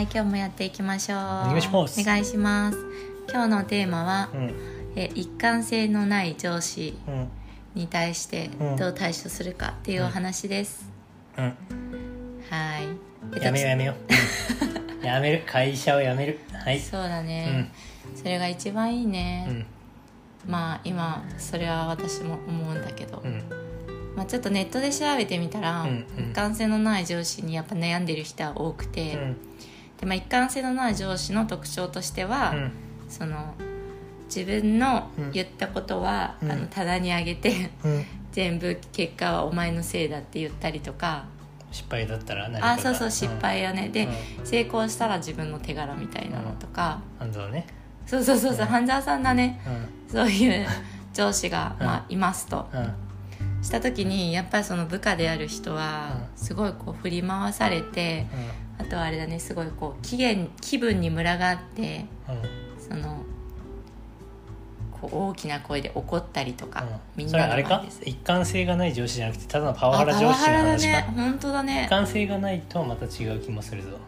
はい今日もやっていきましょう。お願いします。お願いします。今日のテーマは、うん。え一貫性のない上司うん。に対してうん。どう対処するかっていうお話です、うん。はい。えやめようやめよう。うん。やめる。会社を辞める。はい。そうだうねん、それが一番いいね、うん。まあ今それは私も思うんだけど、うん。まあ、ちょっとネットで調べてみたら、うん。うん。一貫性のない上司にやっぱ悩んでる人は多くて、うんでまあ、一貫性のない上司の特徴としては、うん。その自分のうん。言ったことは、うん。あの棚にあげてうん。全部結果はお前のせいだって言ったりとか。失敗だったら何か。があそうそう失敗やね、で、う成功したら自分の手柄みたいなのとか、なん。だろうね。そうそうそう半沢さんだね。うん。そういう上司が、うん。まあ、いますと。うん。した時にやっぱりその部下である人はうん。すごいこう振り回されてあとはあれだねすごいこう気分気分にムラがあってうん。うんそのこう大きな声で怒ったりとか、みんなのそれあれか？一貫性がない上司じゃなくてただのパワあハラ上司の話かね。本当だ一ね貫性がないとまた違う気もするぞ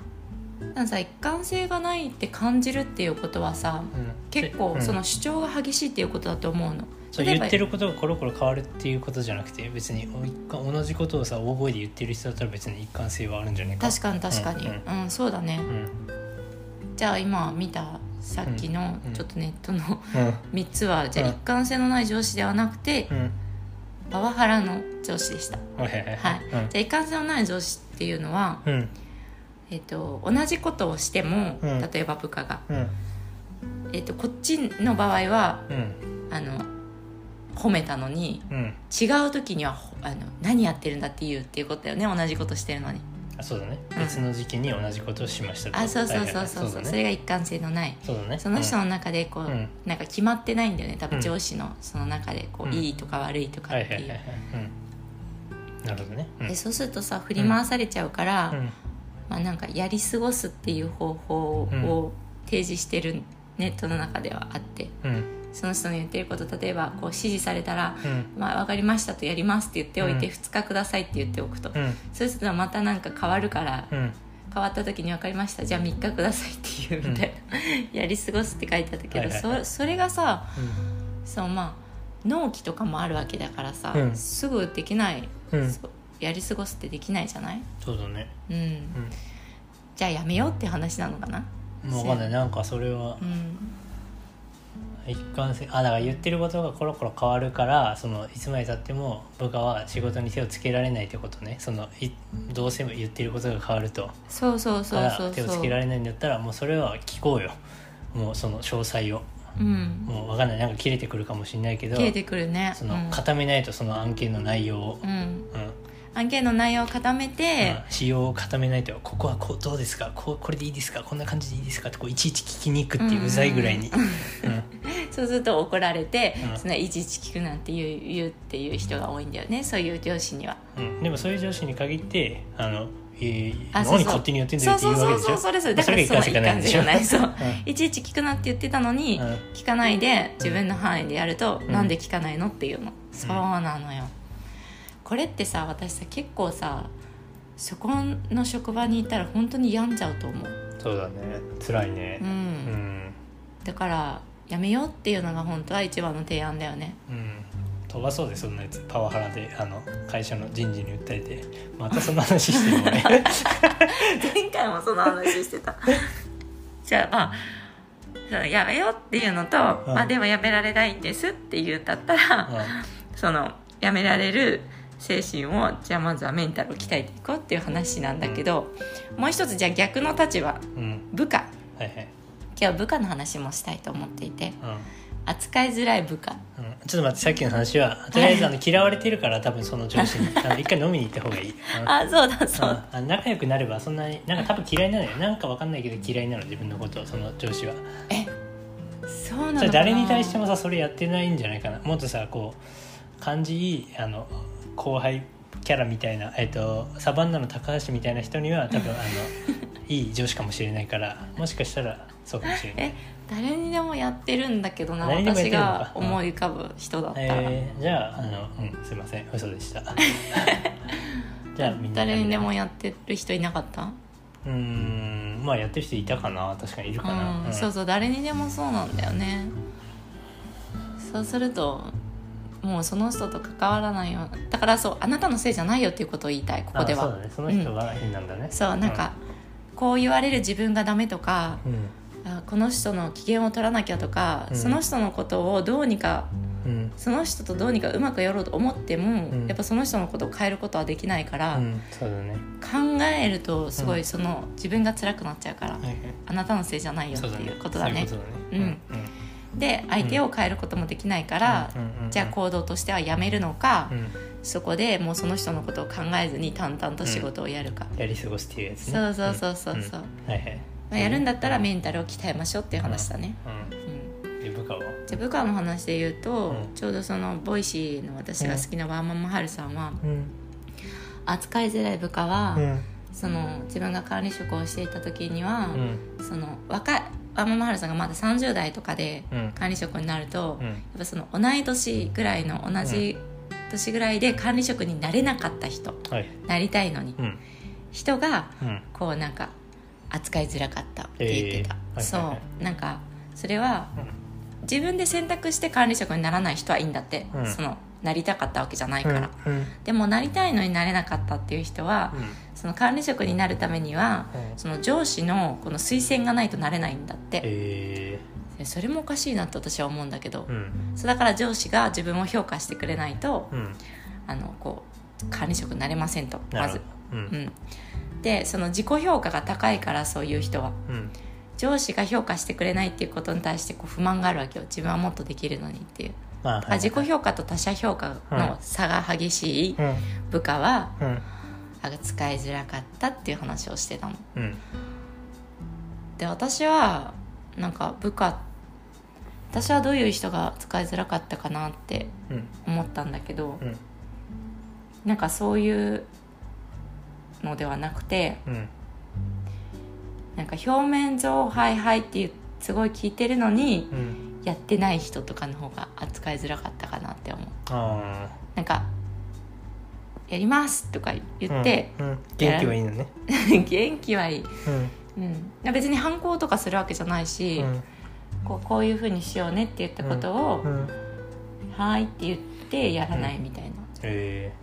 なんかさ一貫性がないって感じるっていうことはさうん。結構うん。その主張が激しいっていうことだと思うの、そう言ってることがコロコロ変わるっていうことじゃなくて別に同じことをさ大声で言ってる人だったら別に一貫性はあるんじゃないか。確かに確かに。ううん。ん、そうだね、うん。じゃあ今見たさっきのうんちょっとネットのうん。3つはじゃあうん一貫性のない上司ではなくてうん。パワハラの上司でした。はい、じゃあ一貫性のない上司っていうのは、うんえっと同じことをしても、うん。例えば部下が、うん。えっとこっちの場合はうん。あの褒めたのにうん。違う時にはほあの何やってるんだって言うっていうことだよね同じことしてるのに。あそうだね。うん。別の時期に同じことをしましたと。あそうそうそうそう。そう、ね。それが一貫性のない。そうだね。その人の中でこう、うん。なんか決まってないんだよね。多分うん。上司のその中でこう、うん。いいとか悪いとうんかっていう、なるほどね。うん。でそうするとさ振り回されちゃうから、うんまあ、なんかやり過ごすっていう方法を提示してるネットの中ではあってうん。その人の言ってること例えばこう指示されたらうん「まあ、分かりました」と「やります」って言っておいて、うん。2日くださいって言っておくと、うん。そうするとまたなんか変わるから、うん。変わった時に「分かりました。じゃあ3日ください」っていうみたいな、やり過ごすって書いてあったけど、はいはいはい。そそれがさうん。そうまあ納期とかもあるわけだからさ、うん。すぐできない、やり過ごすってできないじゃない？そうだね。うん、じゃあやめようって話なのかな？うんもうんないなんかそれはうん。一貫性あだから言ってることがコロコロ変わるからそのいつまでたっても部下は仕事に手をつけられないってことね。そのいどうせ言ってることが変わると。そうそうそうそうそう。手をつけられないんだったらもうそれは聞こうよ。もうその詳細を。うん。もう分かんない。なんか切れてくるかもしれないけど切れてくるね。そのうん。固めないとその案件の内容を、うん。うん案件の内容を固めて、まあ仕様を固めないとここはこうどうですかこうこれでいいですかこんな感じでいいですかってこういちいち聞きに行くっていううざいぐらいに、うん。そうすると怒られて、うん。そのいちいち聞くなんて言う言うっていう人が多いんだよねそういう上司には。うん、でもそういう上司に限ってあの、えーあそうそう。何勝手にやってんだよってそうそう言うわけでしょ？そうそうそれそれ。だからそれがその一貫性がない。そう、うん。いちいち聞くなって言ってたのに、うん。聞かないで自分の範囲でやると、ん。なんで聞かないのっていうの、そうなのよこれってさ私さ結構さそこの職場にいたら本当に病んじゃうと思う、そうだね。辛いね。うん。うん、だからやめようっていうのが本当は一番の提案だよね。うん。飛ばそうでそんなやつ。パワハラであの会社の人事に訴えて。またそんな話してるもんね。前回もその話してた。じゃあまあやめようっていうのと、うん。まあでもやめられないんですって言うんだったら、そのやめられる精神をじゃあまずはメンタルを鍛えていこうっていう話なんだけど、もう一つじゃあ逆の立場うん、うん、部下。はいはい、今日は部下の話もしたいと思っていてうん。扱いづらい部下。うん、ちょっと待ってさっきの話はとりあえずあの嫌われてるから 多分その上司に。あの一回飲みに行った方がいい、うん。あそうだそうだ。あ仲良くなればそんなになんか多分嫌いなのよなんかわかんないけど嫌いなの自分のことをその上司は。えそうなの誰に対してもさそれやってないんじゃないかな。もっとさこう感じいいあの後輩キャラみたいな、えっとサバンナの高橋みたいな人には 多分あのいい上司かもしれないからもしかしたらそうかもしれない。え誰にでもやってるんだけどな私が思い浮かぶ人だったら、えーじゃああの、うん、すいません。嘘でした。じゃあみんな。誰にでもやってる人いなかった？うーんうんまあやってる人いたかな。確かにいるかな、うん、そうそう誰にでもそうなんだよね。そうするともうその人と関わらないよだからそうあなたのせいじゃないよっていうことを言いたいここでは。あそうだね。その人が変なんだね、そうなんか、こう言われる自分がダメとかうん。あこの人の機嫌を取らなきゃとか、うん。その人のことをどうにかうん。その人とどうにかうまくやろうと思っても、うん。やっぱその人のことを変えることはできないから、うん。そうだね。考えるとすごうん。いその、自分が辛くなっちゃうから、あなたのせいじゃないよっていうことだね。そういうことだうん。ねで相手を変えることもできないから、じゃあ行動としてはやめるのか、うん。そこでもうその人のことを考えずに淡々と仕事をやるか、やり過ごすっていうやつね。そうそうそうそうそう、ん。はいはい。まあ、やるんだったらメンタルを鍛えましょうっていう話だね、うん。部下は？じゃあ部下の話で言うと、うん。ちょうどその Voicy の私が好きなワーママハルさんは、うん。扱いづらい部下は、うん。その自分が管理職をしていた時には、うん。その若いワーママハルさんがまだ30代とかでうん。管理職になると、うん。やっぱその同い年ぐらいの同じ年ぐらいで管理職になれなかった人はい。なりたいのにうん。人がうん。こうなんか扱いづらかったって言ってた、えーはいそう、はい。はなんかそれはうん。自分で選択して管理職にならない人はいいんだって、うん。そのなりたかったわけじゃないから、でもなりたいのになれなかったっていう人は、その管理職になるためにはうん。その上司のこの推薦がないとなれないんだって、えでそれもおかしいなって私は思うんだけど、ーうん。そうだから上司が自分を評価してくれないと、うん。あのこう管理職になれませんとまず。うん。うん、でその自己評価が高いからそういう人はうん。上司が評価してくれないっていうことに対してこう不満があるわけよ。自分はもっとできるのにっていう、まあ自己評価と他者評価の差が激しいうん。部下は、使いづらかったっていう話をしてたの。うん。で私はなんか部下私はどういう人が使いづらかったかなってうん。思ったんだけどうん。なんかそういうのではなくてうん。なんか表面上「はいはい」っていうすごい聞いてるのにうん。やってない人とかの方が扱いづらかったかなって思う。あなんか「やります」とかあ言って、うんうん。元気はいいのね。元気はいい、うん。うん、別に反抗とかするわけじゃないし、うん。こうこういうふうにしようねって言ったことをうん「はい」って言ってやらないみたいな、ええ。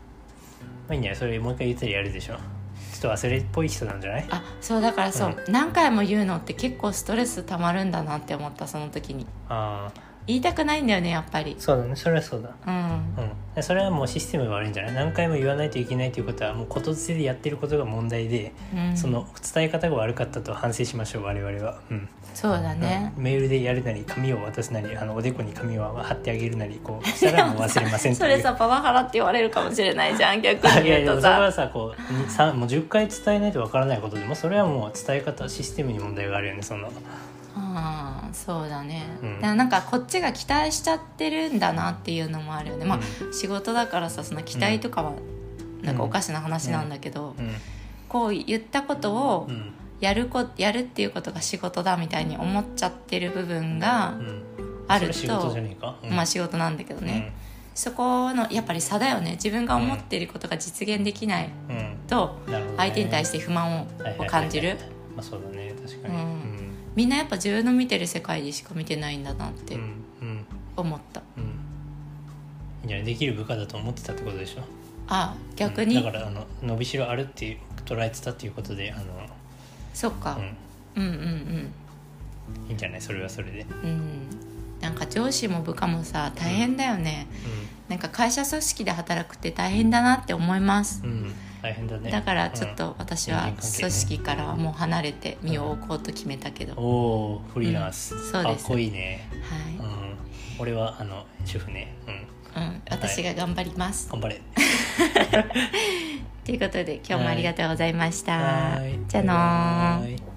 まあいいんじゃない？それもう一回言ったらやるでしょ。ちょっと忘れっぽい人なんじゃない？あそうだからそう、何回も言うのって結構ストレスたまるんだなって思ったその時に。ああ言いたくないんだよねやっぱり。そうだねそれはそうだ。うん。うん、それはもうシステムが悪いんじゃない？何回も言わないといけないということはもうことづてでやってることが問題で、うん。その伝え方が悪かったと反省しましょう我々は、うん。そうだね、うん。メールでやるなり紙を渡すなりあのおでこに紙を貼ってあげるなりこうしたらもう忘れません それさパワハラって言われるかもしれないじゃん 逆にいやいやそれ言うとさはさこうもう10回伝えないとわからないことでもそれはもう伝え方システムに問題があるよねそのああそうだね、うん。だからなんかこっちが期待しちゃってるんだなっていうのもあるよね。まあ、仕事だからさその期待とかはなんかおかしな話なんだけど、うん。こう言ったことをうん。やるこやるっていうことが仕事だみたいに思っちゃってる部分がうん。あると、まあ仕事なんだけどね、そこのやっぱり差だよね。自分が思っていることが実現できないと相手に対して不満を感じる。まあそうだね。確かにみんなやっぱ自分の見てる世界でしか見てないんだなってうんうん思った、うんいいん。いできる部下だと思ってたってことでしょ？あ逆に、だからあの伸びしろあるって捉えてたっていうことであの、そっか、うん、うん、うんうん。いいんじゃない？それはそれで、うん。なんか上司も部下もさ大変だよね、なんか会社組織で働くって大変だなって思います、うんうん、大変だね。だからちょっと私は組織からはもう離れて身を置こうと決めたけど、うん、おおフリーランス、うん。そうです。かっこいいね、うはん、俺はあの主婦ね。うん。い、うん、私が頑張ります、頑張れ。ということで今日もありがとうございました、じゃあのー